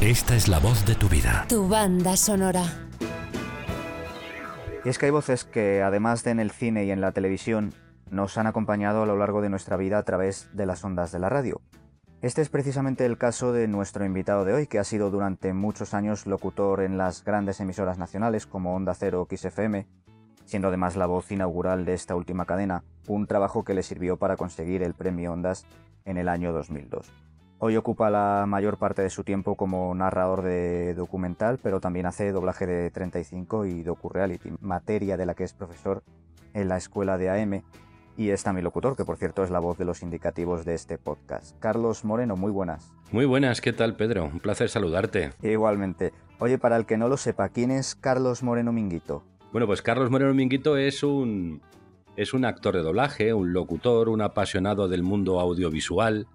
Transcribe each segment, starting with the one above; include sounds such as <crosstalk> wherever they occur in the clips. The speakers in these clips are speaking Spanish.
Esta es la voz de tu vida. Tu banda sonora. Y es que hay voces que, además de en el cine y en la televisión, nos han acompañado a lo largo de nuestra vida a través de las ondas de la radio. Este es precisamente el caso de nuestro invitado de hoy, que ha sido durante muchos años locutor en las grandes emisoras nacionales como Onda Cero o XFM, siendo además la voz inaugural de esta última cadena, un trabajo que le sirvió para conseguir el premio Ondas en el año 2002. Hoy ocupa la mayor parte de su tiempo como narrador de documental, pero también hace doblaje de 35 y docu-reality, materia de la que es profesor en la escuela de AM y está mi locutor, que por cierto es la voz de los indicativos de este podcast. Carlos Moreno, muy buenas. Muy buenas, ¿qué tal Pedro? Un placer saludarte. Igualmente. Oye, para el que no lo sepa, ¿quién es Carlos Moreno Minguito? Bueno, pues Carlos Moreno Minguito es un, es un actor de doblaje, un locutor, un apasionado del mundo audiovisual.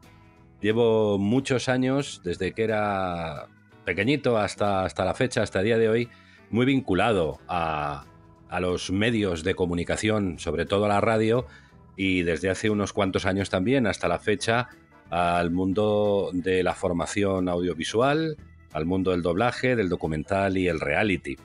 Llevo muchos años, desde que era pequeñito hasta, hasta la fecha, hasta el día de hoy, muy vinculado a, a los medios de comunicación, sobre todo a la radio, y desde hace unos cuantos años también hasta la fecha al mundo de la formación audiovisual, al mundo del doblaje, del documental y el reality.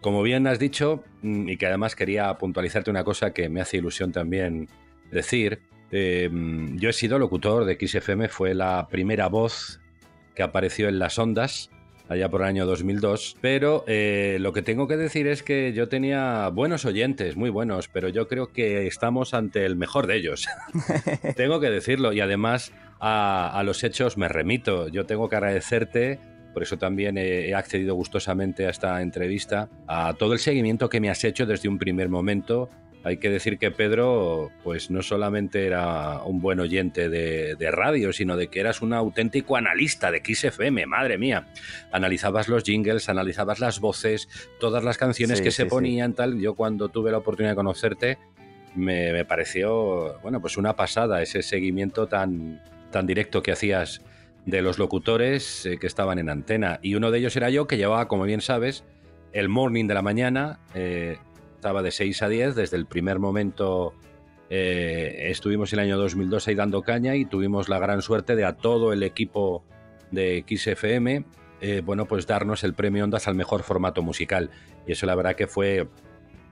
Como bien has dicho, mm, y que además quería puntualizarte una cosa que me hace ilusión también decir, em, yo he sido locutor de XFM, fue la primera voz que apareció en las ondas allá por el año 2002. Pero eh, lo que tengo que decir es que yo tenía buenos oyentes, muy buenos, pero yo creo que estamos ante el mejor de ellos. <laughs> tengo que decirlo y además a, los hechos me remito. Yo tengo que agradecerte por eso también he, accedido gustosamente a esta entrevista, a todo el seguimiento que me has hecho desde un primer momento hay que decir que Pedro, pues no solamente era un buen oyente de, radio, sino de que eras un auténtico analista de XFM, madre mía. Analizabas los jingles, analizabas las voces, todas las canciones que se ponían, tal. Yo cuando tuve la oportunidad de conocerte, me, pareció, bueno, pues una pasada ese seguimiento tan, tan directo que hacías de los locutores eh, que estaban en antena. Y uno de ellos era yo, que llevaba, como bien sabes, el morning de la mañana. Eh, estaba de 6 a 10, desde el primer momento eh, estuvimos el año 2002 ahí dando caña y tuvimos la gran suerte de a todo el equipo de XFM, eh, bueno, pues darnos el premio Ondas al mejor formato musical. Y eso la verdad que fue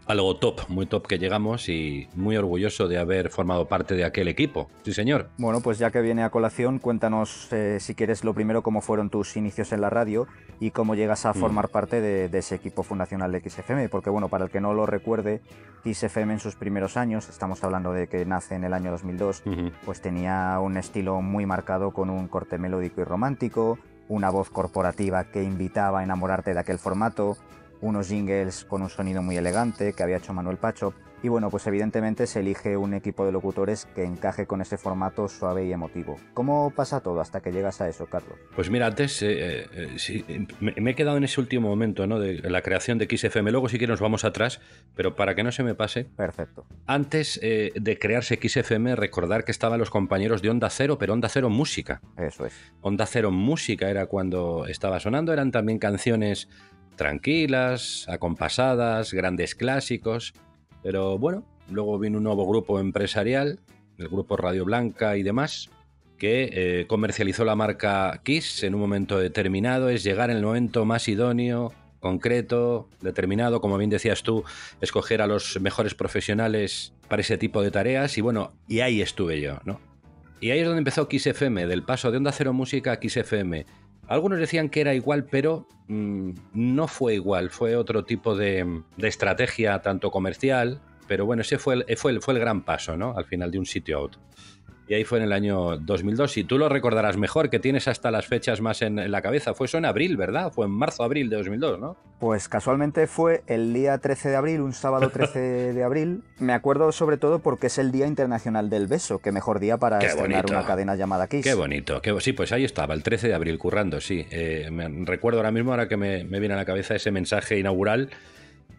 algo top, muy top que llegamos y muy orgulloso de haber formado parte de aquel equipo. Sí, señor. Bueno, pues ya que viene a colación, cuéntanos eh, si quieres lo primero cómo fueron tus inicios en la radio y cómo llegas a mm. formar parte de, ese equipo fundacional de XFM, porque bueno, para el que no lo recuerde, XFM en sus primeros años, estamos hablando de que nace en el año 2002, pues tenía un estilo muy marcado con un corte melódico y romántico, una voz corporativa que invitaba a enamorarte de aquel formato, unos jingles con un sonido muy elegante que había hecho Manuel Pacho. Y bueno, pues evidentemente se elige un equipo de locutores que encaje con ese formato suave y emotivo. ¿Cómo pasa todo hasta que llegas a eso, Carlos? Pues mira, antes eh, eh, me, he quedado en ese último momento ¿no? de la creación de XFM. Luego sí que nos vamos atrás, pero para que no se me pase. Perfecto. Antes eh, de crearse XFM, recordar que estaban los compañeros de Onda Cero, pero Onda Cero Música. Eso es. Onda Cero Música era cuando estaba sonando, eran también canciones tranquilas, acompasadas, grandes clásicos, pero bueno, luego vino un nuevo grupo empresarial, el grupo Radio Blanca y demás, que eh, comercializó la marca Kiss en un momento determinado, es llegar en el momento más idóneo, concreto, determinado, como bien decías tú, escoger a los mejores profesionales para ese tipo de tareas. Y bueno, y ahí estuve yo, ¿no? Y ahí es donde empezó Kiss FM, del paso de Onda Cero Música a Kiss FM. Algunos decían que era igual, pero mm, no fue igual, fue otro tipo de, estrategia, tanto comercial, pero bueno, ese fue el, fue, el, fue el gran paso, ¿no? Al final de un sitio a. Y ahí fue en el año 2002. Y tú lo recordarás mejor, que tienes hasta las fechas más en, la cabeza. Fue eso en abril, ¿verdad? Fue en marzo-abril de 2002, ¿no? Pues casualmente fue el día 13 de abril, un sábado <laughs> 13 de abril. Me acuerdo sobre todo porque es el Día Internacional del Beso. Qué mejor día para estrenar una cadena llamada Kiss. Qué bonito. Qué, sí, pues ahí estaba, el 13 de abril, currando, sí. Eh, me, recuerdo ahora mismo, ahora que me, viene a la cabeza ese mensaje inaugural.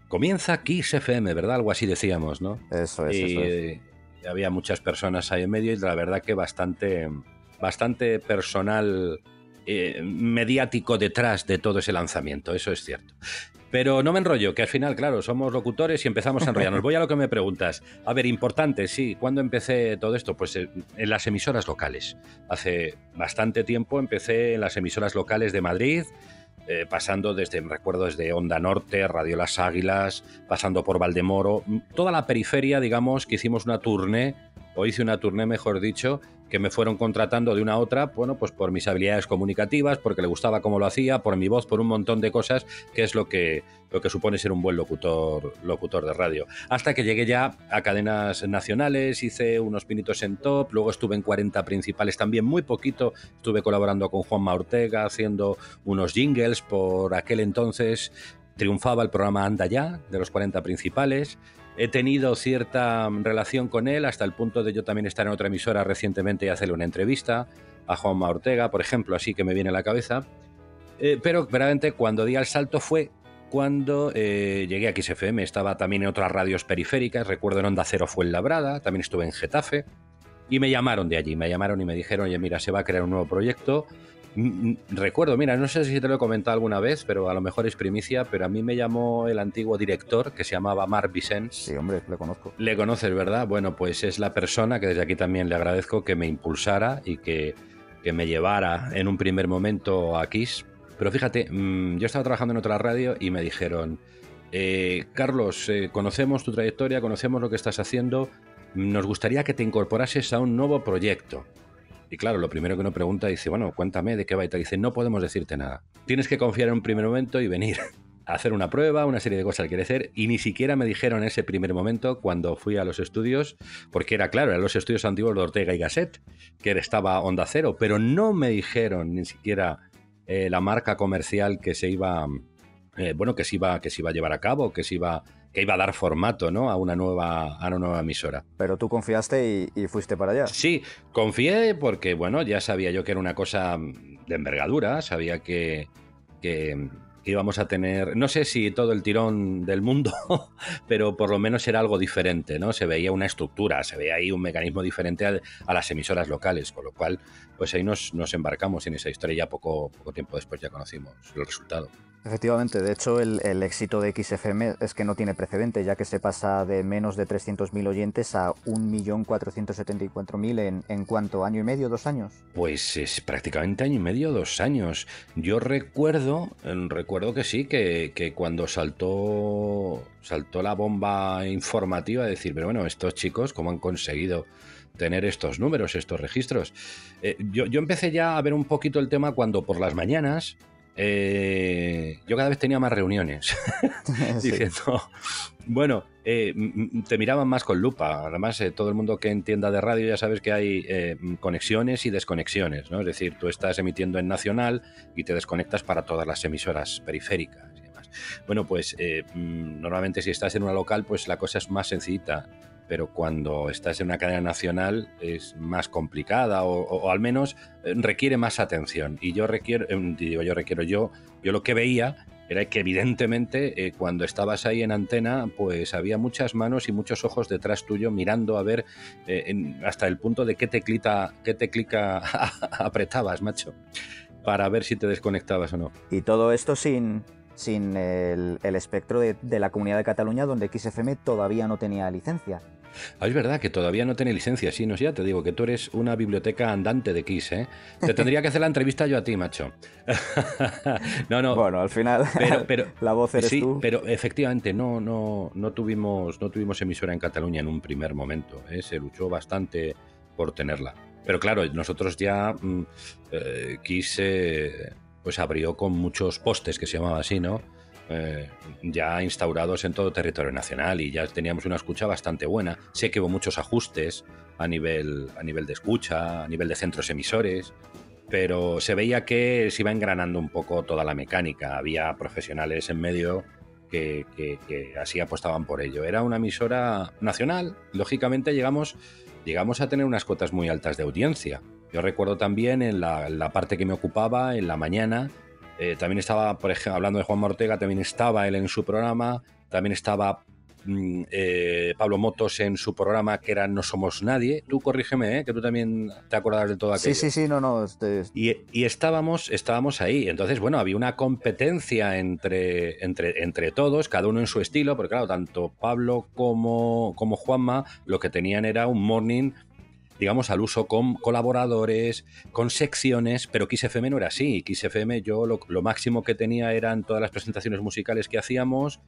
Comienza Kiss FM, ¿verdad? Algo así decíamos, ¿no? Eso es, eso es había muchas personas ahí en medio y la verdad que bastante, bastante personal eh, mediático detrás de todo ese lanzamiento, eso es cierto. Pero no me enrollo, que al final, claro, somos locutores y empezamos a enrollarnos. <laughs> Voy a lo que me preguntas. A ver, importante, sí. ¿Cuándo empecé todo esto? Pues en las emisoras locales. Hace bastante tiempo empecé en las emisoras locales de Madrid, eh, pasando desde, me recuerdo, desde Onda Norte, Radio Las Águilas, pasando por Valdemoro, toda la periferia, digamos, que hicimos una tournée, o hice una tournée, mejor dicho, que me fueron contratando de una a otra, bueno, pues por mis habilidades comunicativas, porque le gustaba cómo lo hacía, por mi voz, por un montón de cosas, que es lo que, lo que supone ser un buen locutor, locutor de radio. Hasta que llegué ya a cadenas nacionales, hice unos pinitos en top, luego estuve en 40 principales también, muy poquito, estuve colaborando con Juanma Ortega, haciendo unos jingles, por aquel entonces triunfaba el programa Anda Ya, de los 40 principales, he tenido cierta relación con él hasta el punto de yo también estar en otra emisora recientemente y hacerle una entrevista a Juanma Ortega, por ejemplo, así que me viene a la cabeza. Eh, pero verdaderamente cuando di el salto fue cuando eh, llegué a XFM. Estaba también en otras radios periféricas, recuerdo en Onda Cero fue en Labrada, también estuve en Getafe. Y me llamaron de allí, me llamaron y me dijeron, oye, mira, se va a crear un nuevo proyecto Recuerdo, mira, no sé si te lo he comentado alguna vez, pero a lo mejor es primicia, pero a mí me llamó el antiguo director que se llamaba Mark Vicens. Sí, hombre, le conozco. Le conoces, ¿verdad? Bueno, pues es la persona que desde aquí también le agradezco que me impulsara y que, que me llevara en un primer momento a Kiss. Pero fíjate, mm, yo estaba trabajando en otra radio y me dijeron, eh, Carlos, eh, conocemos tu trayectoria, conocemos lo que estás haciendo, nos gustaría que te incorporases a un nuevo proyecto. Y claro, lo primero que uno pregunta dice, bueno, cuéntame de qué va y te dice, no podemos decirte nada. Tienes que confiar en un primer momento y venir a hacer una prueba, una serie de cosas que quiere hacer. Y ni siquiera me dijeron en ese primer momento cuando fui a los estudios, porque era claro, eran los estudios antiguos de Ortega y Gasset, que estaba Onda Cero, pero no me dijeron ni siquiera eh, la marca comercial que se iba, eh, bueno, que se iba, que se iba a llevar a cabo, que se iba que iba a dar formato ¿no? a, una nueva, a una nueva emisora. Pero tú confiaste y, fuiste para allá. Sí, confié porque, bueno, ya sabía yo que era una cosa de envergadura, sabía que, que, íbamos a tener, no sé si todo el tirón del mundo, <laughs> pero por lo menos era algo diferente, ¿no? Se veía una estructura, se veía ahí un mecanismo diferente a, las emisoras locales, con lo cual, pues ahí nos, nos embarcamos en esa historia y ya poco, poco tiempo después ya conocimos el resultado. Efectivamente, de hecho el, éxito de XFM es que no tiene precedente, ya que se pasa de menos de 300.000 oyentes a 1.474.000 en, en cuánto, año y medio, dos años. Pues es prácticamente año y medio, dos años. Yo recuerdo, recuerdo que sí, que, que cuando saltó, saltó la bomba informativa, de decir, pero bueno, estos chicos, ¿cómo han conseguido tener estos números, estos registros? Eh, yo, yo empecé ya a ver un poquito el tema cuando por las mañanas eh, yo cada vez tenía más reuniones <laughs> <laughs> diciendo, bueno, eh, te miraban más con lupa. Además, eh, todo el mundo que entienda de radio ya sabes que hay conexiones y desconexiones, ¿no? Es decir, tú estás emitiendo en nacional y te desconectas para todas las emisoras periféricas y demás. Bueno, pues normalmente si estás en una local, pues la cosa es más sencillita pero cuando estás en una cadena nacional es más complicada o, al menos eh, requiere más atención. Y yo requiero, eh, digo yo requiero, yo, yo lo que veía era que evidentemente eh, cuando estabas ahí en antena, pues había muchas manos y muchos ojos detrás tuyo mirando a ver hasta el punto de qué teclita, qué teclica <laughs> apretabas, macho, para ver si te desconectabas o no. Y todo esto sin, sin el, espectro de, de, la comunidad de Cataluña, donde XFM todavía no tenía licencia. Ah, es verdad que todavía no tiene licencia, sí, no sé, ya te digo que tú eres una biblioteca andante de Kiss, ¿eh? Te <laughs> tendría que hacer la entrevista yo a ti, macho. <laughs> no, no. Bueno, al final <laughs> pero, la voz eres sí, tú. pero efectivamente no, no, no, tuvimos, no tuvimos emisora en Cataluña en un primer momento, ¿eh? Se luchó bastante por tenerla. Pero claro, nosotros ya mm, eh, Kiss eh, pues abrió con muchos postes que se llamaba así, ¿no? Eh, ya instaurados en todo territorio nacional y ya teníamos una escucha bastante buena. Sé que hubo muchos ajustes a nivel, a nivel de escucha, a nivel de centros emisores, pero se veía que se iba engranando un poco toda la mecánica. Había profesionales en medio que, así apostaban por ello. Era una emisora nacional, lógicamente llegamos, llegamos a tener unas cotas muy altas de audiencia. Yo recuerdo también en la parte que me ocupaba, en la mañana, eh, también estaba, por ejemplo, hablando de Juan Ortega, también estaba él en su programa, también estaba mm, eh, Pablo Motos en su programa que era No Somos Nadie. Tú corrígeme, ¿eh? que tú también te acordarás de todo aquello. Sí, sí, sí, no, no. Este... Y, y, estábamos, estábamos ahí. Entonces, bueno, había una competencia entre, entre, entre todos, cada uno en su estilo, porque claro, tanto Pablo como, como Juanma lo que tenían era un morning digamos, al uso con colaboradores, con secciones, pero XFM no era así. XFM yo lo, lo máximo que tenía eran todas las presentaciones musicales que hacíamos,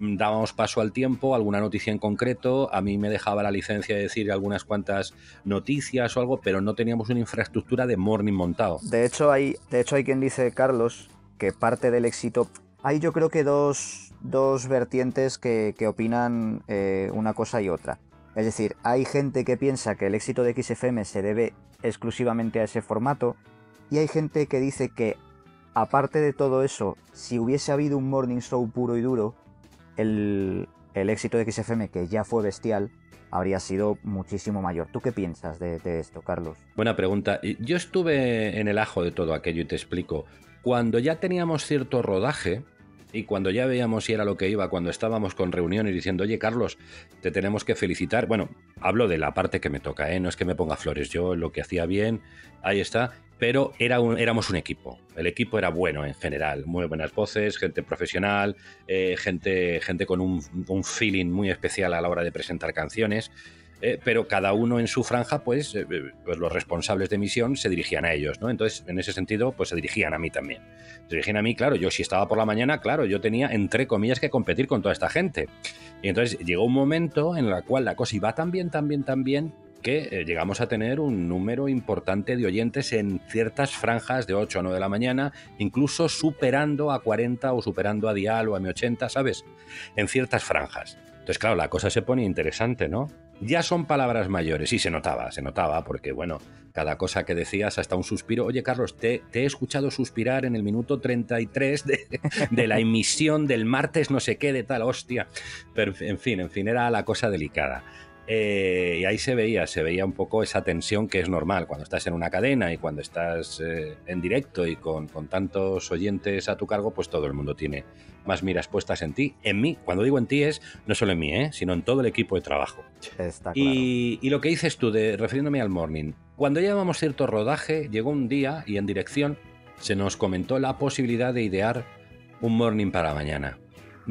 mm, dábamos paso al tiempo, alguna noticia en concreto, a mí me dejaba la licencia de decir algunas cuantas noticias o algo, pero no teníamos una infraestructura de morning montado. De hecho, hay, de hecho, hay quien dice, Carlos, que parte del éxito... Hay yo creo que dos, dos vertientes que, que opinan eh, una cosa y otra. Es decir, hay gente que piensa que el éxito de XFM se debe exclusivamente a ese formato y hay gente que dice que, aparte de todo eso, si hubiese habido un morning show puro y duro, el, el éxito de XFM, que ya fue bestial, habría sido muchísimo mayor. ¿Tú qué piensas de, de, esto, Carlos? Buena pregunta. Yo estuve en el ajo de todo aquello y te explico. Cuando ya teníamos cierto rodaje, y cuando ya veíamos si era lo que iba, cuando estábamos con reuniones diciendo, oye Carlos, te tenemos que felicitar. Bueno, hablo de la parte que me toca, ¿eh? no es que me ponga flores, yo lo que hacía bien, ahí está, pero era un, éramos un equipo. El equipo era bueno en general, muy buenas voces, gente profesional, eh, gente, gente con un, un feeling muy especial a la hora de presentar canciones. Eh, pero cada uno en su franja, pues, eh, pues, los responsables de emisión se dirigían a ellos, ¿no? Entonces, en ese sentido, pues se dirigían a mí también. Se dirigían a mí, claro, yo si estaba por la mañana, claro, yo tenía, entre comillas, que competir con toda esta gente. Y entonces llegó un momento en el cual la cosa iba tan bien, tan bien, tan bien, que eh, llegamos a tener un número importante de oyentes en ciertas franjas de 8 a 9 de la mañana, incluso superando a 40 o superando a Dial o a M80, ¿sabes? En ciertas franjas. Entonces, claro, la cosa se pone interesante, ¿no? Ya son palabras mayores, y se notaba, se notaba, porque bueno, cada cosa que decías, hasta un suspiro. Oye, Carlos, te, te he escuchado suspirar en el minuto 33 de, <laughs> de, la emisión del martes, no sé qué, de tal, hostia. Pero en fin, en fin, era la cosa delicada. Eh, y ahí se veía, se veía un poco esa tensión que es normal cuando estás en una cadena y cuando estás eh, en directo y con, con, tantos oyentes a tu cargo, pues todo el mundo tiene más miras puestas en ti. En mí, cuando digo en ti es no solo en mí, ¿eh? sino en todo el equipo de trabajo. Está claro. y, y, lo que dices tú, de, refiriéndome al morning, cuando llevábamos cierto rodaje, llegó un día y en dirección se nos comentó la posibilidad de idear un morning para mañana.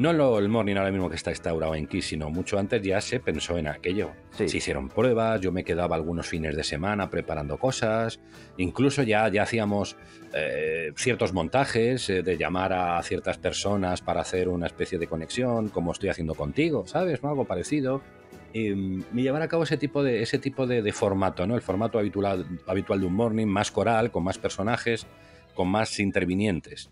No lo, el morning ahora mismo que está instaurado en Kiss, sino mucho antes ya se pensó en aquello. Sí. Se hicieron pruebas, yo me quedaba algunos fines de semana preparando cosas, incluso ya, ya hacíamos eh, ciertos montajes eh, de llamar a ciertas personas para hacer una especie de conexión, como estoy haciendo contigo, ¿sabes? ¿No? Algo parecido. Y, mm, y, llevar a cabo ese tipo de, ese tipo de, de formato, ¿no? El formato habitual, habitual de un morning, más coral, con más personajes, con más intervinientes.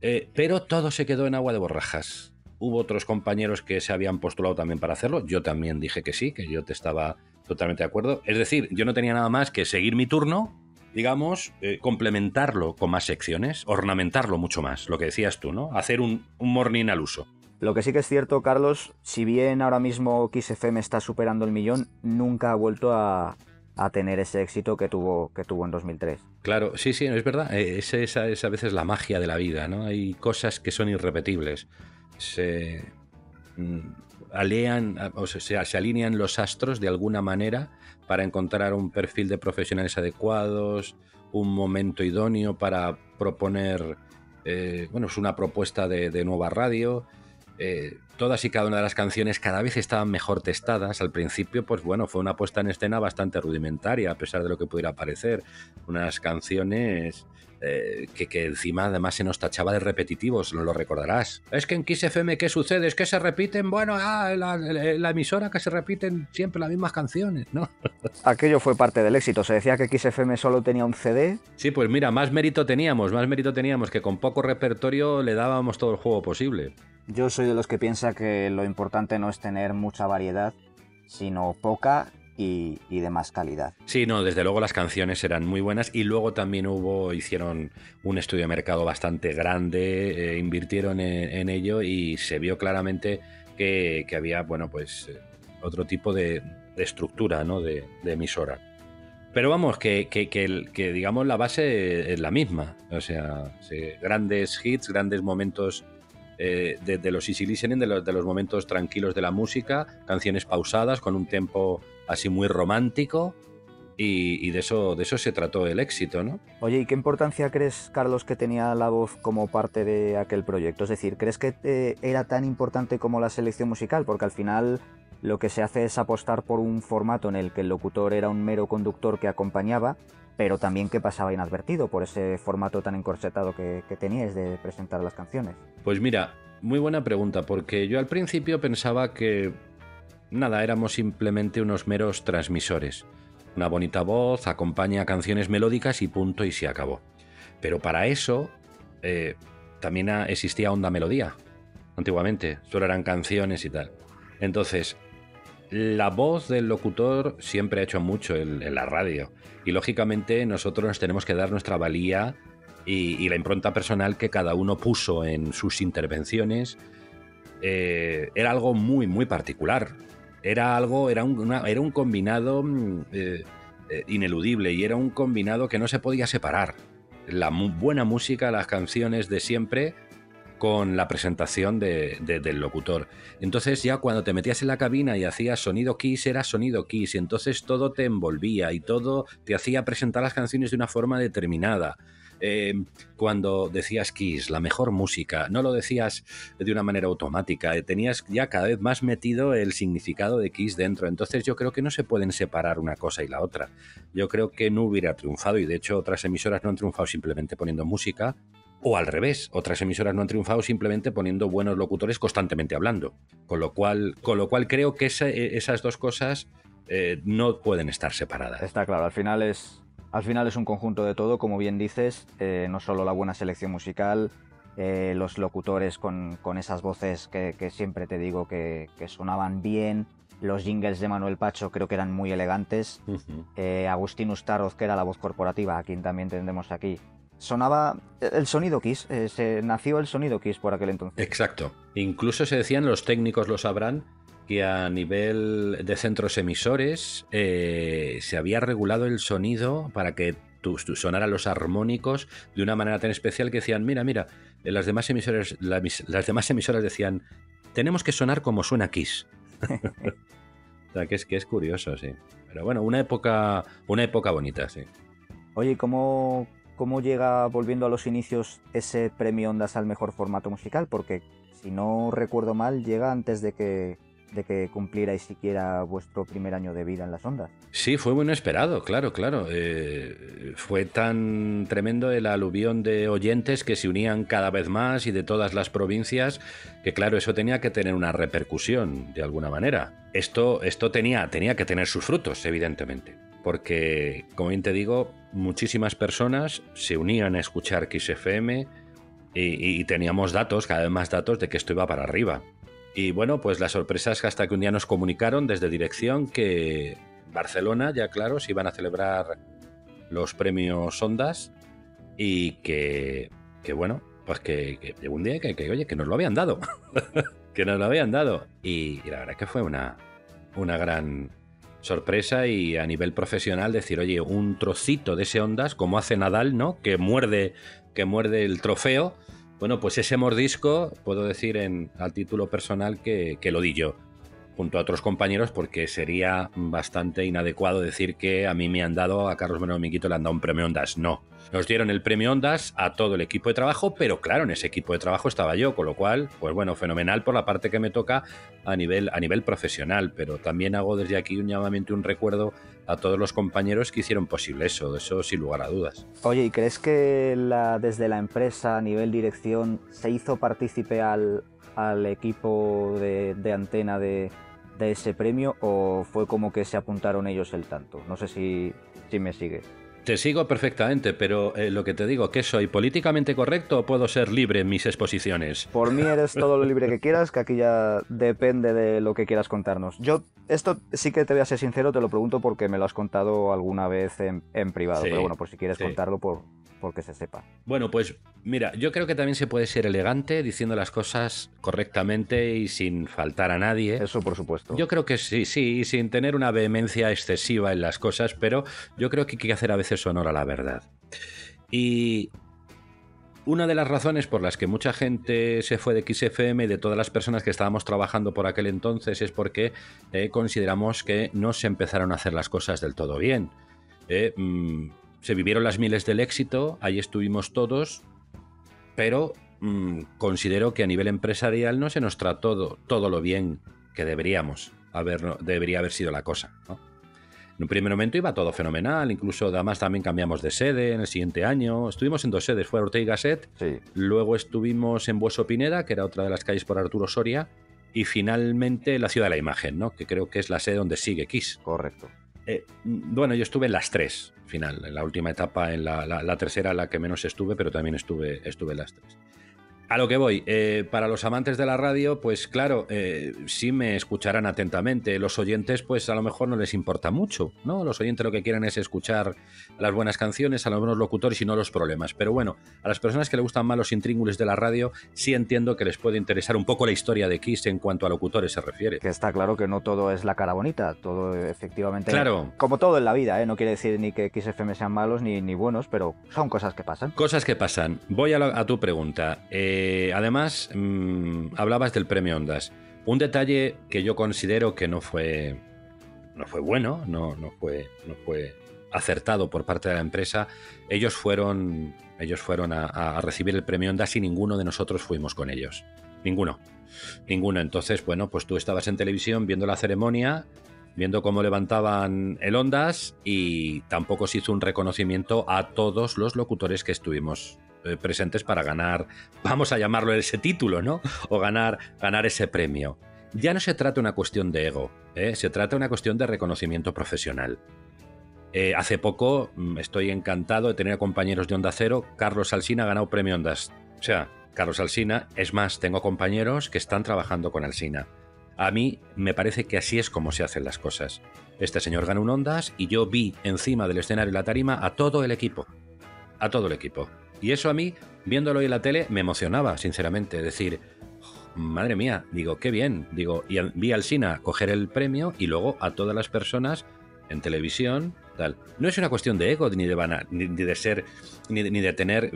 Eh, pero todo se quedó en agua de borrajas hubo otros compañeros que se habían postulado también para hacerlo. Yo también dije que sí, que yo te estaba totalmente de acuerdo. Es decir, yo no tenía nada más que seguir mi turno, digamos, eh, complementarlo con más secciones, ornamentarlo mucho más, lo que decías tú, ¿no? Hacer un, un morning al uso. Lo que sí que es cierto, Carlos, si bien ahora mismo XFM está superando el millón, nunca ha vuelto a, a tener ese éxito que tuvo, que tuvo en 2003. Claro, sí, sí, es verdad. Es, esa es a veces la magia de la vida, ¿no? Hay cosas que son irrepetibles se mm, alean, o sea, se alinean los astros de alguna manera para encontrar un perfil de profesionales adecuados, un momento idóneo para proponer, eh, bueno, es una propuesta de, de nueva radio. Eh, todas y cada una de las canciones cada vez estaban mejor testadas. Al principio, pues bueno, fue una puesta en escena bastante rudimentaria, a pesar de lo que pudiera parecer. Unas canciones eh, que, que, encima además se nos tachaba de repetitivos, no lo recordarás. Es que en Kiss FM, ¿qué sucede? Es que se repiten, bueno, ah, la, la, la, emisora que se repiten siempre las mismas canciones, ¿no? <laughs> Aquello fue parte del éxito. Se decía que Kiss FM solo tenía un CD. Sí, pues mira, más mérito teníamos, más mérito teníamos que con poco repertorio le dábamos todo el juego posible. Yo soy de los que piensa que lo importante no es tener mucha variedad, sino poca y, de más calidad. Sí, no, desde luego las canciones eran muy buenas y luego también hubo, hicieron un estudio de mercado bastante grande, eh, invirtieron en, ello y se vio claramente que, que había, bueno, pues eh, otro tipo de, de estructura, ¿no? De, emisora. Pero vamos, que, que, que, digamos la base es la misma. O sea, grandes hits, grandes momentos eh, de, los easy listening, de los momentos tranquilos de la música, canciones pausadas con un tempo así muy romántico. Y, de eso de eso se trató el éxito, ¿no? Oye, ¿y qué importancia crees, Carlos, que tenía la voz como parte de aquel proyecto? Es decir, ¿crees que eh, era tan importante como la selección musical? Porque al final lo que se hace es apostar por un formato en el que el locutor era un mero conductor que acompañaba, pero también que pasaba inadvertido por ese formato tan encorsetado que, que teníais de presentar las canciones. Pues mira, muy buena pregunta, porque yo al principio pensaba que nada, éramos simplemente unos meros transmisores. Una bonita voz acompaña canciones melódicas y punto y se acabó. Pero para eso eh, también existía Onda Melodía, antiguamente, solo eran canciones y tal. Entonces, la voz del locutor siempre ha hecho mucho en, la radio. Y lógicamente nosotros nos tenemos que dar nuestra valía y, la impronta personal que cada uno puso en sus intervenciones. Eh, era algo muy, muy particular. Era algo, era un, era un combinado mm, eh, eh, ineludible y era un combinado que no se podía separar. La buena música, las canciones de siempre con la presentación de, del locutor. Entonces ya cuando te metías en la cabina y hacías sonido Kiss, era sonido Kiss y entonces todo te envolvía y todo te hacía presentar las canciones de una forma determinada. Eh, cuando decías Kiss, la mejor música, no lo decías de una manera automática, eh, tenías ya cada vez más metido el significado de Kiss dentro. Entonces yo creo que no se pueden separar una cosa y la otra. Yo creo que no hubiera triunfado y de hecho otras emisoras no han triunfado simplemente poniendo música. O al revés, otras emisoras no han triunfado simplemente poniendo buenos locutores constantemente hablando. Con lo cual, con lo cual creo que eh, esas dos cosas no pueden estar separadas. Está claro, al final es, al final es un conjunto de todo, como bien dices, eh, no solo la buena selección musical, eh, los locutores con, esas voces que, siempre te digo que, sonaban bien, los jingles de Manuel Pacho creo que eran muy elegantes, eh, Agustín Ustaroz, que era la voz corporativa, a quien también tendremos aquí, sonaba el sonido Kiss, se nació el sonido Kiss por aquel entonces. Exacto. Incluso se decían, los técnicos lo sabrán, que a nivel de centros emisores eh, se había regulado el sonido para que tu, sonaran los armónicos de una manera tan especial que decían, mira, mira, las demás emisoras, las demás emisoras decían, tenemos que sonar como suena Kiss. <laughs> o sea, que es, que es curioso, sí. Pero bueno, una época, una época bonita, sí. Oye, ¿cómo, ¿cómo llega, volviendo a los inicios, ese premio Ondas al mejor formato musical? Porque, si no recuerdo mal, llega antes de que de que cumplierais siquiera vuestro primer año de vida en las ondas. Sí, fue muy inesperado, claro, claro. Eh, fue tan tremendo el aluvión de oyentes que se unían cada vez más y de todas las provincias, que claro, eso tenía que tener una repercusión de alguna manera. Esto, esto tenía, tenía que tener sus frutos, evidentemente. Porque, como bien te digo, muchísimas personas se unían a escuchar XFM y, y teníamos datos, cada vez más datos de que esto iba para arriba. Y bueno, pues la sorpresa es que hasta que un día nos comunicaron desde dirección que Barcelona, ya claro, se iban a celebrar los premios Ondas y que, que bueno, pues que, que, llegó un día que, que, oye, que nos lo habían dado. <laughs> que nos lo habían dado. Y, la verdad que fue una, una gran sorpresa y a nivel profesional decir, oye, un trocito de ese Ondas, como hace Nadal, ¿no? Que muerde, que muerde el trofeo bueno, pues ese mordisco puedo decir en, al título personal que, que lo di yo junto a otros compañeros porque sería bastante inadecuado decir que a mí me han dado, a Carlos Menor Miquito le han dado un premio Ondas. No. Nos dieron el premio Ondas a todo el equipo de trabajo, pero claro, en ese equipo de trabajo estaba yo, con lo cual, pues bueno, fenomenal por la parte que me toca a nivel, a nivel profesional, pero también hago desde aquí un llamamiento, un recuerdo a todos los compañeros que hicieron posible eso, eso sin lugar a dudas. Oye, ¿y crees que desde la empresa a nivel dirección se hizo partícipe al, al equipo de antena de, de ese premio o fue como que se apuntaron ellos el tanto? No sé si, si me sigue. Te sigo perfectamente, pero eh, lo que te digo, ¿qué soy? ¿Políticamente correcto o puedo ser libre en mis exposiciones? Por mí eres todo lo libre que quieras, que aquí ya depende de lo que quieras contarnos. Yo, esto sí que te voy a ser sincero, te lo pregunto porque me lo has contado alguna vez en, privado, pero bueno, por si quieres contarlo, por, porque se sepa. Bueno, pues mira, yo creo que también se puede ser elegante diciendo las cosas correctamente y sin faltar a nadie. Eso por supuesto. Yo creo que sí, sí, y sin tener una vehemencia excesiva en las cosas, pero yo creo que hay que hacer a veces honor a la verdad. Y una de las razones por las que mucha gente se fue de XFM, de todas las personas que estábamos trabajando por aquel entonces, es porque eh, consideramos que no se empezaron a hacer las cosas del todo bien. Eh, mm, se vivieron las miles del éxito, ahí estuvimos todos, pero mm, considero que a nivel empresarial no se nos trató todo, lo bien que deberíamos haber, debería haber sido la cosa. En un primer momento iba todo fenomenal, incluso además también cambiamos de sede en el siguiente año. Estuvimos en dos sedes, fue Ortega y Gasset, luego estuvimos en Bueso Pineda, que era otra de las calles por Arturo Soria, y finalmente la Ciudad de la Imagen, ¿no? que creo que es la sede donde sigue Kiss. Correcto. Eh, bueno, yo estuve en las tres, final, en la última etapa, en la, la, la, tercera, la que menos estuve, pero también estuve, estuve en las tres. A lo que voy, eh, para los amantes de la radio, pues claro, eh, sí me escucharán atentamente. Los oyentes, pues a lo mejor no les importa mucho, ¿no? Los oyentes lo que quieren es escuchar las buenas canciones, a los buenos locutores y no los problemas. Pero bueno, a las personas que le gustan más los intríngulis de la radio, sí entiendo que les puede interesar un poco la historia de Kiss en cuanto a locutores se refiere. Que está claro que no todo es la cara bonita, todo efectivamente. Claro. Como todo en la vida, ¿eh? No quiere decir ni que Kiss FM sean malos ni, ni buenos, pero son cosas que pasan. Cosas que pasan. Voy a, a tu pregunta. Eh, eh, además, mmm, hablabas del premio Ondas. Un detalle que yo considero que no fue, no fue bueno, no, no, fue, no fue acertado por parte de la empresa. Ellos fueron, ellos fueron a, recibir el premio Ondas y ninguno de nosotros fuimos con ellos. Ninguno. Ninguno. Entonces, bueno, pues tú estabas en televisión viendo la ceremonia, viendo cómo levantaban el Ondas y tampoco se hizo un reconocimiento a todos los locutores que estuvimos presentes para ganar, vamos a llamarlo ese título, ¿no? O ganar, ganar ese premio. Ya no se trata una cuestión de ego, ¿eh? se trata una cuestión de reconocimiento profesional. Eh, hace poco mm, estoy encantado de tener compañeros de Onda Cero. Carlos Alsina ha ganado premio Ondas. O sea, Carlos Alsina, es más, tengo compañeros que están trabajando con Alsina. A mí me parece que así es como se hacen las cosas. Este señor ganó un Ondas y yo vi encima del escenario la tarima a todo el equipo. A todo el equipo. Y eso a mí, viéndolo en la tele, me emocionaba, sinceramente. Decir, madre mía, digo, qué bien. Digo, y vi al Sina coger el premio y luego a todas las personas en televisión, tal. No es una cuestión de ego, ni de, ni de ser, ni de, ni de tener,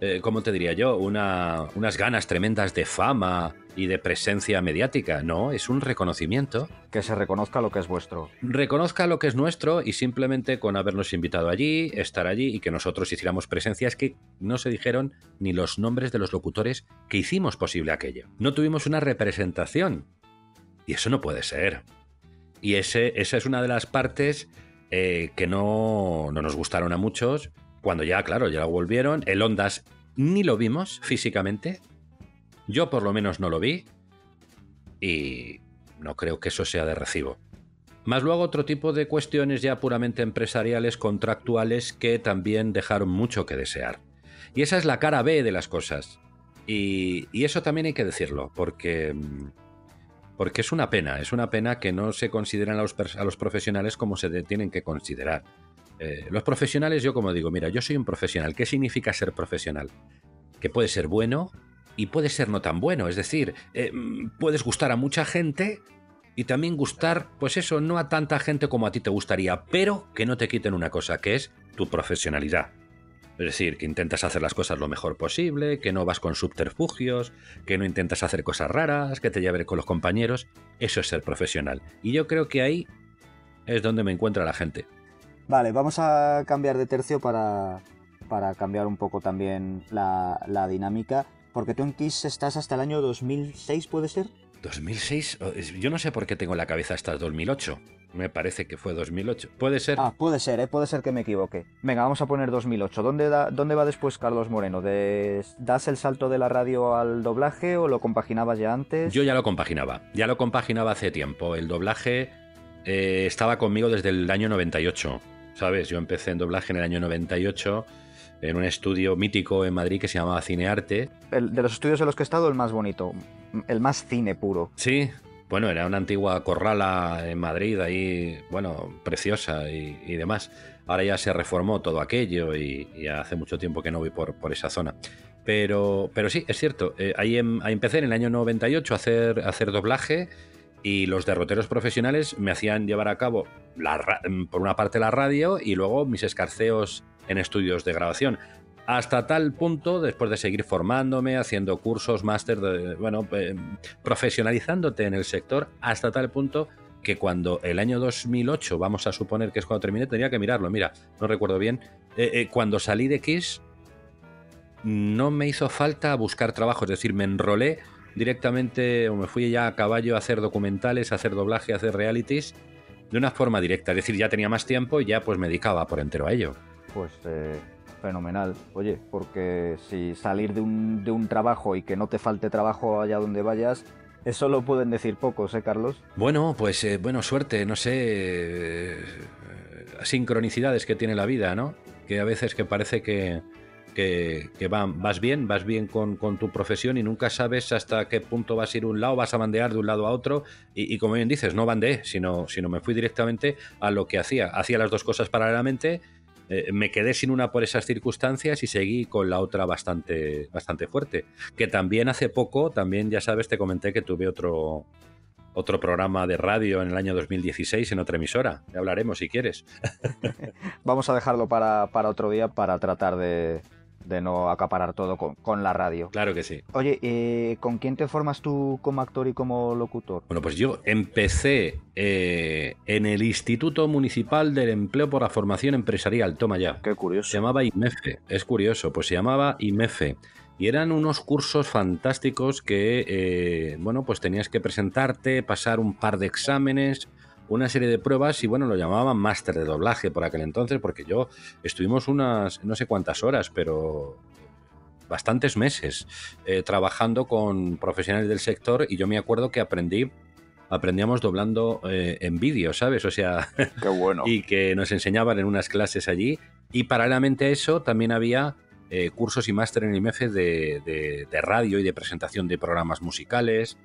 eh, ¿cómo te diría yo? Una, unas ganas tremendas de fama y de presencia mediática. No, es un reconocimiento. Que se reconozca lo que es vuestro. Reconozca lo que es nuestro y simplemente con habernos invitado allí, estar allí y que nosotros hiciéramos presencia es que no se dijeron ni los nombres de los locutores que hicimos posible aquello. No tuvimos una representación. Y eso no puede ser. Y ese, esa es una de las partes eh, que no, no nos gustaron a muchos. Cuando ya, claro, ya lo volvieron. El Ondas ni lo vimos físicamente. Yo por lo menos no lo vi. Y no creo que eso sea de recibo. Más luego otro tipo de cuestiones ya puramente empresariales, contractuales, que también dejaron mucho que desear. Y esa es la cara B de las cosas. Y, eso también hay que decirlo, porque porque es una pena, es una pena que no se consideren a los, a los profesionales como se tienen que considerar. Eh, los profesionales, yo como digo, mira, yo soy un profesional. ¿Qué significa ser profesional? Que puede ser bueno y puede ser no tan bueno. Es decir, eh, puedes gustar a mucha gente y también gustar, pues eso, no a tanta gente como a ti te gustaría, pero que no te quiten una cosa, que es tu profesionalidad. Es decir, que intentas hacer las cosas lo mejor posible, que no vas con subterfugios, que no intentas hacer cosas raras, que te lleves con los compañeros. Eso es ser profesional. Y yo creo que ahí es donde me encuentra la gente. Vale, vamos a cambiar de tercio para, para cambiar un poco también la, la dinámica. Porque tú en Kiss estás hasta el año 2006, ¿puede ser? 2006, yo no sé por qué tengo en la cabeza hasta el 2008. Me parece que fue 2008. Puede ser. Ah, puede ser, ¿eh? puede ser que me equivoque. Venga, vamos a poner 2008. ¿Dónde, da, dónde va después Carlos Moreno? ¿De, ¿Das el salto de la radio al doblaje o lo compaginabas ya antes? Yo ya lo compaginaba. Ya lo compaginaba hace tiempo. El doblaje eh, estaba conmigo desde el año 98. ¿Sabes? Yo empecé en doblaje en el año 98 en un estudio mítico en Madrid que se llamaba Cinearte. El, de los estudios en los que he estado, el más bonito, el más cine puro. Sí, bueno, era una antigua corrala en Madrid, ahí, bueno, preciosa y, y demás. Ahora ya se reformó todo aquello y, y, hace mucho tiempo que no voy por, por esa zona. Pero, pero sí, es cierto, eh, ahí, em, ahí, empecé en el año 98 a hacer, a hacer doblaje y los derroteros profesionales me hacían llevar a cabo, por una parte, la radio y luego mis escarceos en estudios de grabación. hasta tal punto, después de seguir formándome, haciendo cursos, máster, bueno, eh, profesionalizándote en el sector, hasta tal punto que cuando el año 2008, vamos a suponer que es cuando terminé, tenía que mirarlo, mira, no recuerdo bien, eh, eh, cuando salí de Kiss no me hizo falta buscar trabajo, es decir, me enrolé directamente o me fui ya a caballo a hacer documentales, a hacer doblaje, a hacer realities de una forma directa, es decir, ya tenía más tiempo y ya pues me dedicaba por entero a ello. Pues Fenomenal. Oye, porque si salir de un, de un trabajo y que no te falte trabajo allá donde vayas, eso lo pueden decir pocos, ¿eh, Carlos? Bueno, pues eh, bueno, suerte, no sé, eh, sincronicidades que tiene la vida, ¿no? Que a veces que parece que, que, vas bien, vas bien con, tu profesión y nunca sabes hasta qué punto vas a ir un lado, vas a bandear de un lado a otro y, como bien dices, no bandeé, sino, sino me fui directamente a lo que hacía. Hacía las dos cosas paralelamente eh, me quedé sin una por esas circunstancias y seguí con la otra bastante, bastante fuerte. Que también hace poco, también ya sabes, te comenté que tuve otro, otro programa de radio en el año 2016 en otra emisora. Ya hablaremos si quieres. <laughs> Vamos a dejarlo para otro día para tratar de, de no acaparar todo con, la radio. Claro que sí. Oye, eh, ¿con quién te formas tú como actor y como locutor? Bueno, pues yo empecé eh, en el Instituto Municipal del Empleo por la Formación Empresarial, toma ya. Qué curioso. Se llamaba IMEFE, es curioso, pues se llamaba IMEFE. Y eran unos cursos fantásticos que, eh, bueno, pues tenías que presentarte, pasar un par de exámenes, una serie de pruebas y bueno, lo llamaban máster de doblaje por aquel entonces, porque yo estuvimos unas, no sé cuántas horas, pero bastantes meses eh, trabajando con profesionales del sector y yo me acuerdo que aprendí aprendíamos doblando eh, en vídeo, ¿sabes? O sea, Qué bueno. <laughs> y que nos enseñaban en unas clases allí. Y paralelamente a eso también había eh, cursos y máster en IMF de, de, radio y de presentación de programas musicales,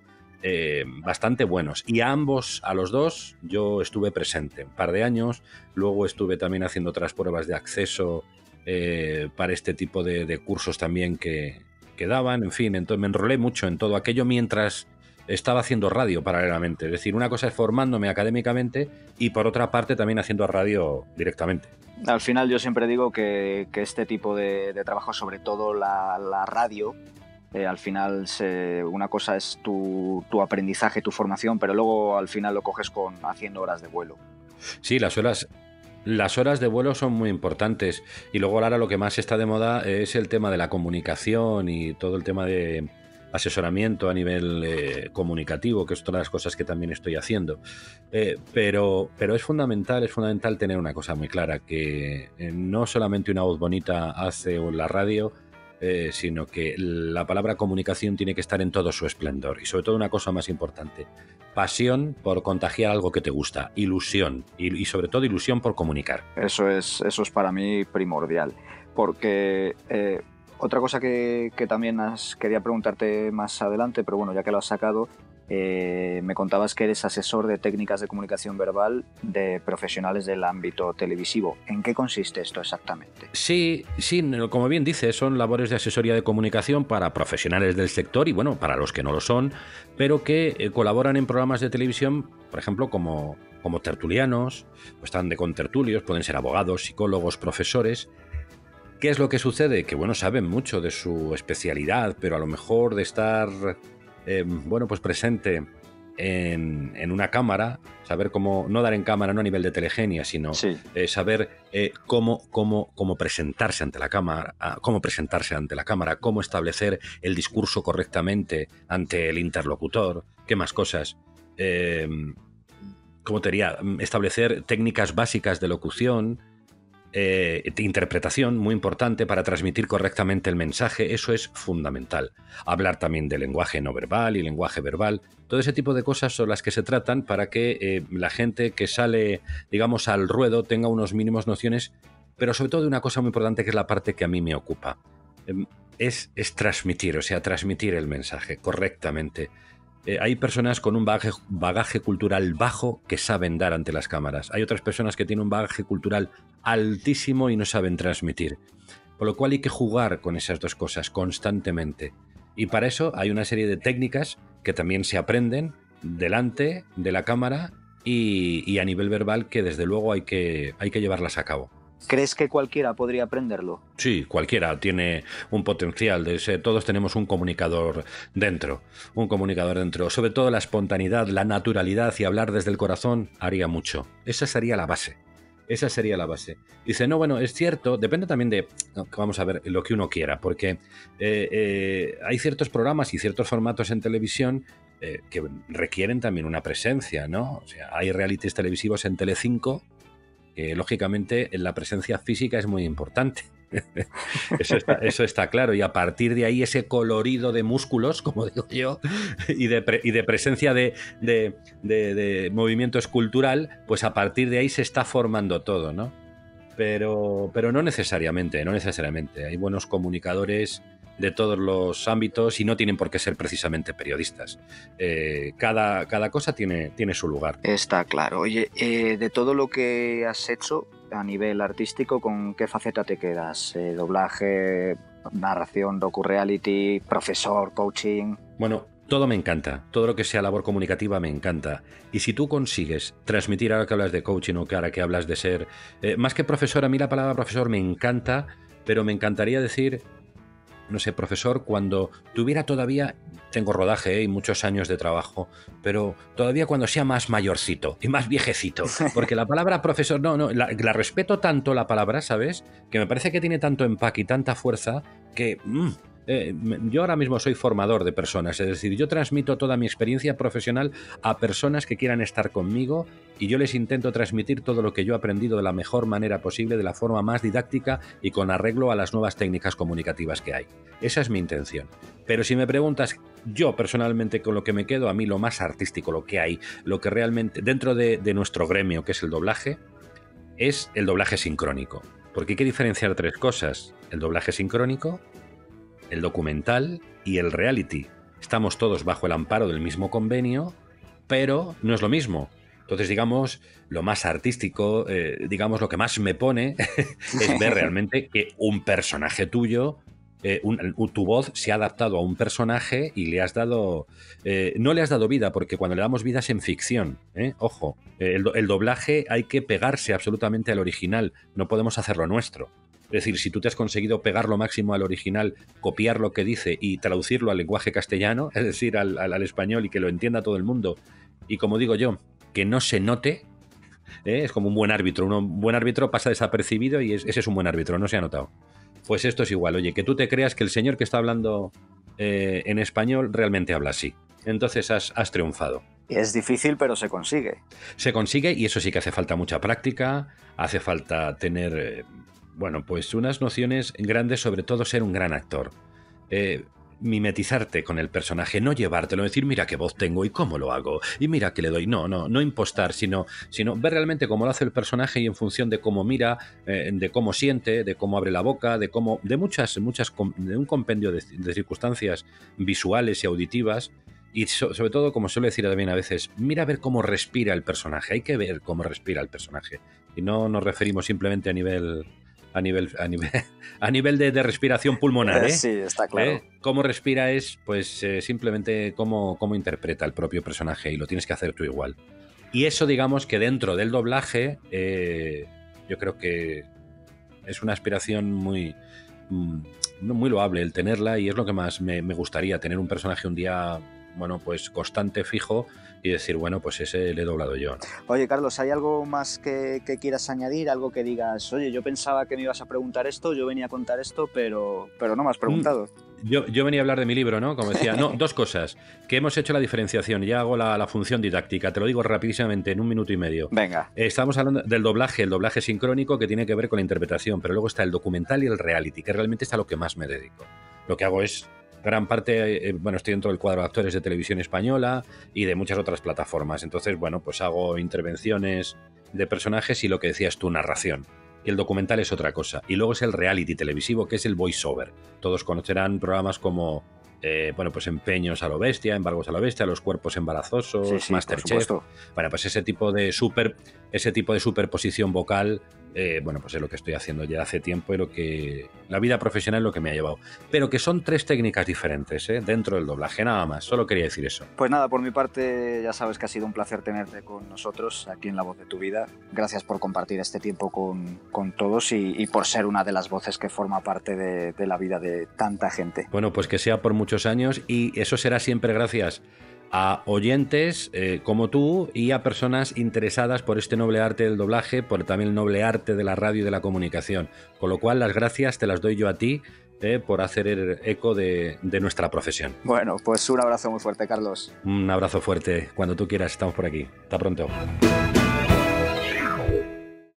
eh, bastante buenos. Y a ambos, a los dos, yo estuve presente un par de años. Luego estuve también haciendo otras pruebas de acceso eh, para este tipo de, cursos también que, daban. En fin, entonces me enrolé mucho en todo aquello mientras estaba haciendo radio paralelamente. Es decir, una cosa es formándome académicamente y por otra parte también haciendo radio directamente. Al final yo siempre digo que, este tipo de, trabajo, sobre todo la radio, eh, al final una cosa es tu, aprendizaje, tu formación, pero luego al final lo coges con haciendo horas de vuelo. Sí, las horas, las horas de vuelo son muy importantes. Y luego ahora lo que más está de moda es el tema de la comunicación y todo el tema de asesoramiento a nivel eh, comunicativo, que es todas las cosas que también estoy haciendo. Eh, pero, pero es fundamental, es fundamental tener una cosa muy clara, que no solamente una voz bonita hace la radio, eh, sino que la palabra comunicación tiene que estar en todo su esplendor. Y sobre todo una cosa más importante, pasión por contagiar algo que te gusta, ilusión y, sobre todo ilusión por comunicar. Eso es, eso es para mí primordial, porque eh, otra cosa que, que también quería preguntarte más adelante, pero bueno, ya que lo has sacado, eh, me contabas que eres asesor de técnicas de comunicación verbal de profesionales del ámbito televisivo. ¿En qué consiste esto exactamente? Sí, sí, como bien dice, son labores de asesoría de comunicación para profesionales del sector y bueno, para los que no lo son, pero que eh, colaboran en programas de televisión, por ejemplo, como, como tertulianos, o están de contertulios, pueden ser abogados, psicólogos, profesores. ¿Qué es lo que sucede? Que bueno, saben mucho de su especialidad, pero a lo mejor de estar eh, bueno, pues presente en, una cámara, saber cómo, no dar en cámara, no a nivel de telegenia, sino eh, saber eh, cómo, cómo, cómo, presentarse ante la cámara, ah, cómo presentarse ante la cámara, cómo establecer el discurso correctamente ante el interlocutor, qué más cosas. ¿Cómo te diría? Establecer técnicas básicas de locución, eh, interpretación muy importante para transmitir correctamente el mensaje, eso es fundamental. Hablar también de lenguaje no verbal y lenguaje verbal, todo ese tipo de cosas son las que se tratan para que eh, la gente que sale, digamos, al ruedo tenga unos mínimos nociones, pero sobre todo de una cosa muy importante que es la parte que a mí me ocupa. Em, es, es transmitir, o sea, transmitir el mensaje correctamente. Eh, hay personas con un bagaje, cultural bajo que saben dar ante las cámaras. Hay otras personas que tienen un bagaje cultural altísimo y no saben transmitir. Por lo cual hay que jugar con esas dos cosas constantemente. Y para eso hay una serie de técnicas que también se aprenden delante de la cámara y, a nivel verbal que desde luego hay que, hay que llevarlas a cabo. ¿Crees que cualquiera podría aprenderlo? Sí, cualquiera tiene un potencial. Todos tenemos un comunicador dentro, un comunicador dentro. Sobre todo la espontaneidad, la naturalidad y hablar desde el corazón haría mucho. Esa sería la base. Esa sería la base. Dice, no, bueno, es cierto, depende también de, vamos a ver, lo que uno quiera, porque eh, eh, hay ciertos programas y ciertos formatos en televisión eh, que requieren también una presencia, ¿no? O sea, hay realities televisivos en Telecinco que, lógicamente, la presencia física es muy importante. <laughs> Eso está, claro. Y a partir de ahí, ese colorido de músculos, como digo yo, <laughs> y de, presencia de, movimiento escultural, pues a partir de ahí se está formando todo, ¿no? Pero, pero no necesariamente, no necesariamente. Hay buenos comunicadores de todos los ámbitos y no tienen por qué ser precisamente periodistas. Eh, cada, cada, cosa tiene, tiene su lugar. Está claro. Oye, eh, de todo lo que has hecho, a nivel artístico, ¿con qué faceta te quedas? Eh, ¿Doblaje, narración, docu-reality, profesor, coaching? Bueno, todo me encanta, todo lo que sea labor comunicativa me encanta. Y si tú consigues transmitir ahora que hablas de coaching o que ahora que hablas de ser, eh, más que profesor, a mí la palabra profesor me encanta, pero me encantaría decir no sé, profesor, cuando tuviera todavía, tengo rodaje ¿eh? y muchos años de trabajo, pero todavía cuando sea más mayorcito y más viejecito, <laughs> porque la palabra profesor, no, no, la, respeto tanto la palabra, ¿sabes? Que me parece que tiene tanto empaque y tanta fuerza que... Mm, eh, yo ahora mismo soy formador de personas, es decir, yo transmito toda mi experiencia profesional a personas que quieran estar conmigo y yo les intento transmitir todo lo que yo he aprendido de la mejor manera posible, de la forma más didáctica y con arreglo a las nuevas técnicas comunicativas que hay. Esa es mi intención. Pero si me preguntas, yo personalmente con lo que me quedo, a mí lo más artístico, lo que hay, lo que realmente, dentro de, de nuestro gremio, que es el doblaje, es el doblaje sincrónico. Porque hay que diferenciar tres cosas. El doblaje sincrónico, el documental y el reality. Estamos todos bajo el amparo del mismo convenio, pero no es lo mismo. Entonces, digamos, lo más artístico, eh, digamos, lo que más me pone <laughs> es ver <laughs> realmente que un personaje tuyo, eh, tu voz se ha adaptado a un personaje y le has dado, eh, no le has dado vida, porque cuando le damos vida es en ficción, ojo, el doblaje hay que pegarse absolutamente al original, no podemos hacerlo nuestro. Es decir, si tú te has conseguido pegar lo máximo al original, copiar lo que dice y traducirlo al lenguaje castellano, <laughs> es decir, al, español y que lo entienda todo el mundo, y como digo yo, que no se note, ¿eh? es como un buen árbitro. Un buen árbitro pasa desapercibido y ese es un buen árbitro, no se ha notado. Pues esto es igual, oye, que tú te creas que el señor que está hablando eh, en español realmente habla así. Entonces has, has triunfado. Es difícil, pero se consigue. Se consigue y eso sí que hace falta mucha práctica, hace falta tener eh, bueno, pues unas nociones grandes, sobre todo ser un gran actor. Eh, mimetizarte con el personaje, no llevártelo, decir, mira qué voz tengo y cómo lo hago, y mira que le doy. No, no, no impostar, sino, sino ver realmente cómo lo hace el personaje y en función de cómo mira, eh, de cómo siente, de cómo abre la boca, de cómo. de muchas, muchas, de un compendio de, circunstancias visuales y auditivas. Y sobre todo, como suelo decir también a veces, mira a ver cómo respira el personaje. Hay que ver cómo respira el personaje. Y no nos referimos simplemente a nivel a nivel, a nivel, <laughs> a nivel de, respiración pulmonar. ¿eh? <laughs> Sí, está claro. ¿Eh? Cómo respira es pues eh, simplemente cómo, cómo interpreta el propio personaje y lo tienes que hacer tú igual. Y eso digamos que dentro del doblaje yo creo que es una aspiración muy, mm, muy loable el tenerla y es lo que más me, me gustaría, tener un personaje un día bueno, pues constante, fijo, y decir, bueno, pues ese le he doblado yo. Oye, Carlos, ¿hay algo más que, quieras añadir? Algo que digas, oye, yo pensaba que me ibas a preguntar esto, yo venía a contar esto, pero, pero no me has preguntado. Mm, yo, yo, venía a hablar de mi libro, ¿no? Como decía, no, <laughs> dos cosas. Que hemos hecho la diferenciación, ya hago la, función didáctica, te lo digo rapidísimamente, en un minuto y medio. Venga. Eh, estamos hablando del doblaje, el doblaje sincrónico que tiene que ver con la interpretación, pero luego está el documental y el reality, que realmente es a lo que más me dedico. Lo que hago es gran parte, eh, bueno, estoy dentro del cuadro de actores de televisión española y de muchas otras plataformas. Entonces, bueno, pues hago intervenciones de personajes y lo que decías tu narración. Y el documental es otra cosa. Y luego es el reality televisivo, que es el voiceover. Todos conocerán programas como eh, bueno, pues empeños a lo bestia, embargos a lo bestia, los cuerpos embarazosos, Masterchef. Bueno, pues ese tipo de super, ese tipo de superposición vocal eh, bueno, pues es lo que estoy haciendo ya hace tiempo y lo que la vida profesional es lo que me ha llevado. Pero que son tres técnicas diferentes ¿eh? dentro del doblaje, nada más. Solo quería decir eso. Pues nada, por mi parte ya sabes que ha sido un placer tenerte con nosotros aquí en La Voz de tu Vida. Gracias por compartir este tiempo con, con todos y, por ser una de las voces que forma parte de, de la vida de tanta gente. Bueno, pues que sea por muchos años y eso será siempre gracias a oyentes eh, como tú y a personas interesadas por este noble arte del doblaje, por también el noble arte de la radio y de la comunicación. Con lo cual, las gracias te las doy yo a ti eh, por hacer el eco de, de, nuestra profesión. Bueno, pues un abrazo muy fuerte, Carlos. Un abrazo fuerte. Cuando tú quieras, estamos por aquí. Hasta pronto.